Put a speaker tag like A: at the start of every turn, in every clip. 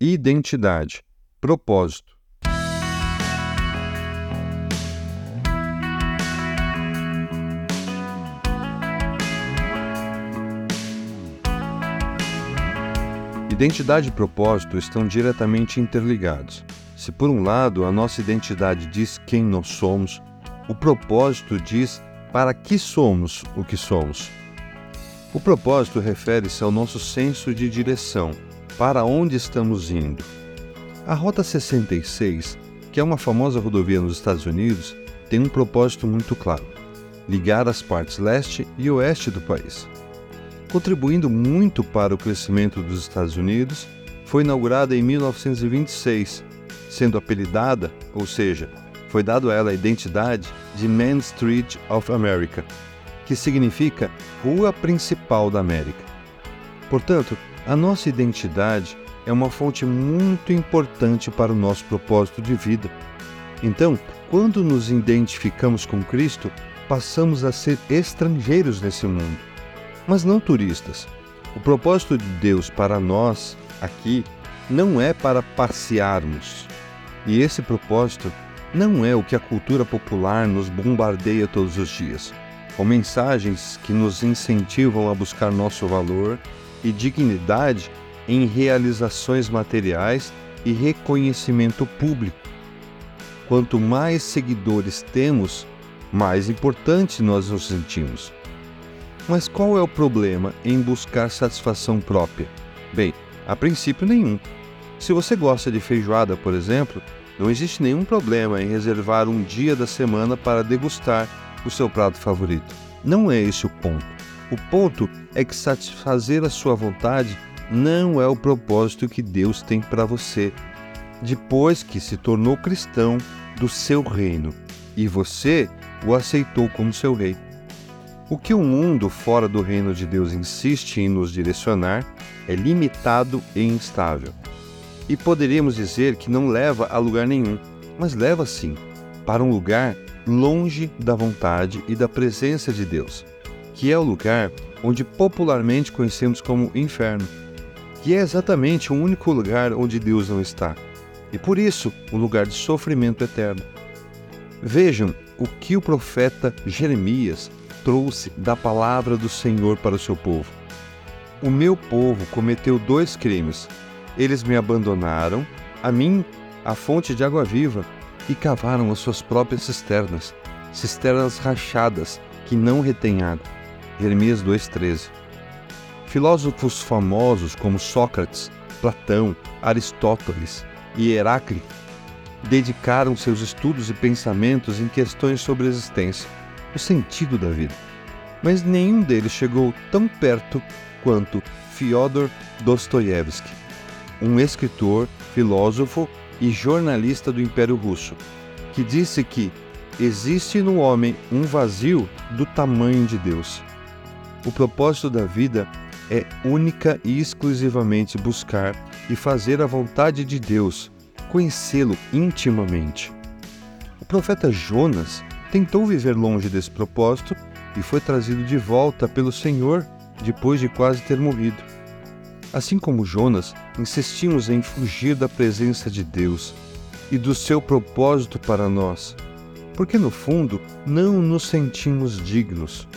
A: identidade, propósito. Identidade e propósito estão diretamente interligados. Se por um lado a nossa identidade diz quem nós somos, o propósito diz para que somos o que somos. O propósito refere-se ao nosso senso de direção, para onde estamos indo. A Rota 66, que é uma famosa rodovia nos Estados Unidos, tem um propósito muito claro: ligar as partes leste e oeste do país contribuindo muito para o crescimento dos Estados Unidos, foi inaugurada em 1926, sendo apelidada, ou seja, foi dado a ela a identidade de Main Street of America, que significa Rua Principal da América. Portanto, a nossa identidade é uma fonte muito importante para o nosso propósito de vida. Então, quando nos identificamos com Cristo, passamos a ser estrangeiros nesse mundo mas não turistas. O propósito de Deus para nós aqui não é para passearmos. E esse propósito não é o que a cultura popular nos bombardeia todos os dias, com mensagens que nos incentivam a buscar nosso valor e dignidade em realizações materiais e reconhecimento público. Quanto mais seguidores temos, mais importante nós nos sentimos. Mas qual é o problema em buscar satisfação própria? Bem, a princípio nenhum. Se você gosta de feijoada, por exemplo, não existe nenhum problema em reservar um dia da semana para degustar o seu prato favorito. Não é esse o ponto. O ponto é que satisfazer a sua vontade não é o propósito que Deus tem para você, depois que se tornou cristão do seu reino e você o aceitou como seu rei. O que o mundo fora do reino de Deus insiste em nos direcionar é limitado e instável. E poderíamos dizer que não leva a lugar nenhum, mas leva sim para um lugar longe da vontade e da presença de Deus, que é o lugar onde popularmente conhecemos como inferno, que é exatamente o único lugar onde Deus não está, e por isso um lugar de sofrimento eterno. Vejam o que o profeta Jeremias trouxe da palavra do Senhor para o seu povo. O meu povo cometeu dois crimes. Eles me abandonaram, a mim, a fonte de água viva, e cavaram as suas próprias cisternas, cisternas rachadas que não retêm água. Jeremias 2,13. Filósofos famosos como Sócrates, Platão, Aristóteles e Heráclito dedicaram seus estudos e pensamentos em questões sobre a existência o sentido da vida. Mas nenhum deles chegou tão perto quanto Fyodor Dostoiévski, um escritor, filósofo e jornalista do Império Russo, que disse que existe no homem um vazio do tamanho de Deus. O propósito da vida é única e exclusivamente buscar e fazer a vontade de Deus, conhecê-lo intimamente. O profeta Jonas tentou viver longe desse propósito e foi trazido de volta pelo Senhor depois de quase ter morrido. Assim como Jonas, insistimos em fugir da presença de Deus e do seu propósito para nós, porque no fundo não nos sentimos dignos.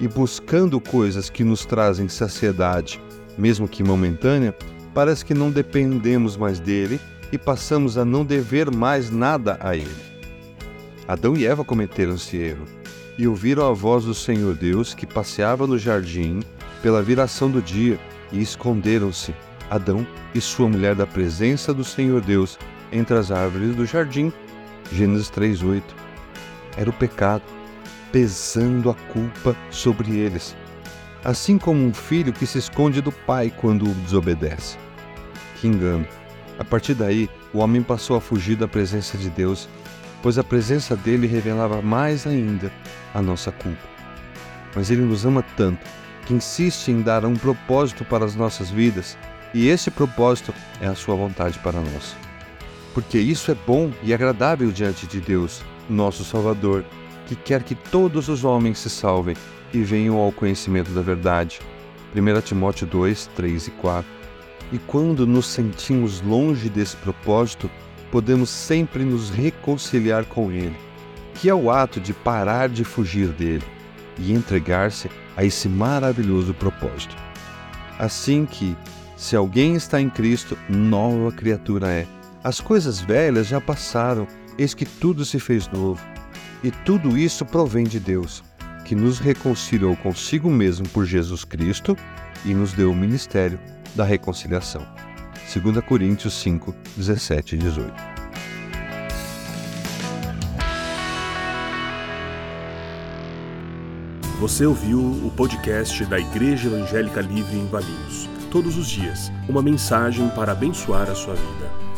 A: E buscando coisas que nos trazem saciedade, mesmo que momentânea, parece que não dependemos mais dele e passamos a não dever mais nada a ele. Adão e Eva cometeram esse erro e ouviram a voz do Senhor Deus que passeava no jardim pela viração do dia e esconderam-se, Adão e sua mulher, da presença do Senhor Deus entre as árvores do jardim. Gênesis 3:8. Era o pecado pesando a culpa sobre eles, assim como um filho que se esconde do pai quando o desobedece. Que engano! A partir daí, o homem passou a fugir da presença de Deus pois a presença dele revelava mais ainda a nossa culpa. Mas ele nos ama tanto que insiste em dar um propósito para as nossas vidas, e esse propósito é a sua vontade para nós. Porque isso é bom e agradável diante de Deus, nosso Salvador, que quer que todos os homens se salvem e venham ao conhecimento da verdade. 1 Timóteo 2, 3 e 4. E quando nos sentimos longe desse propósito, podemos sempre nos reconciliar com Ele, que é o ato de parar de fugir dele e entregar-se a esse maravilhoso propósito. Assim que, se alguém está em Cristo, nova criatura é. As coisas velhas já passaram, eis que tudo se fez novo. E tudo isso provém de Deus, que nos reconciliou consigo mesmo por Jesus Cristo e nos deu o ministério da reconciliação. 2 Coríntios 5, 17 e 18.
B: Você ouviu o podcast da Igreja Evangélica Livre em Valinhos. Todos os dias, uma mensagem para abençoar a sua vida.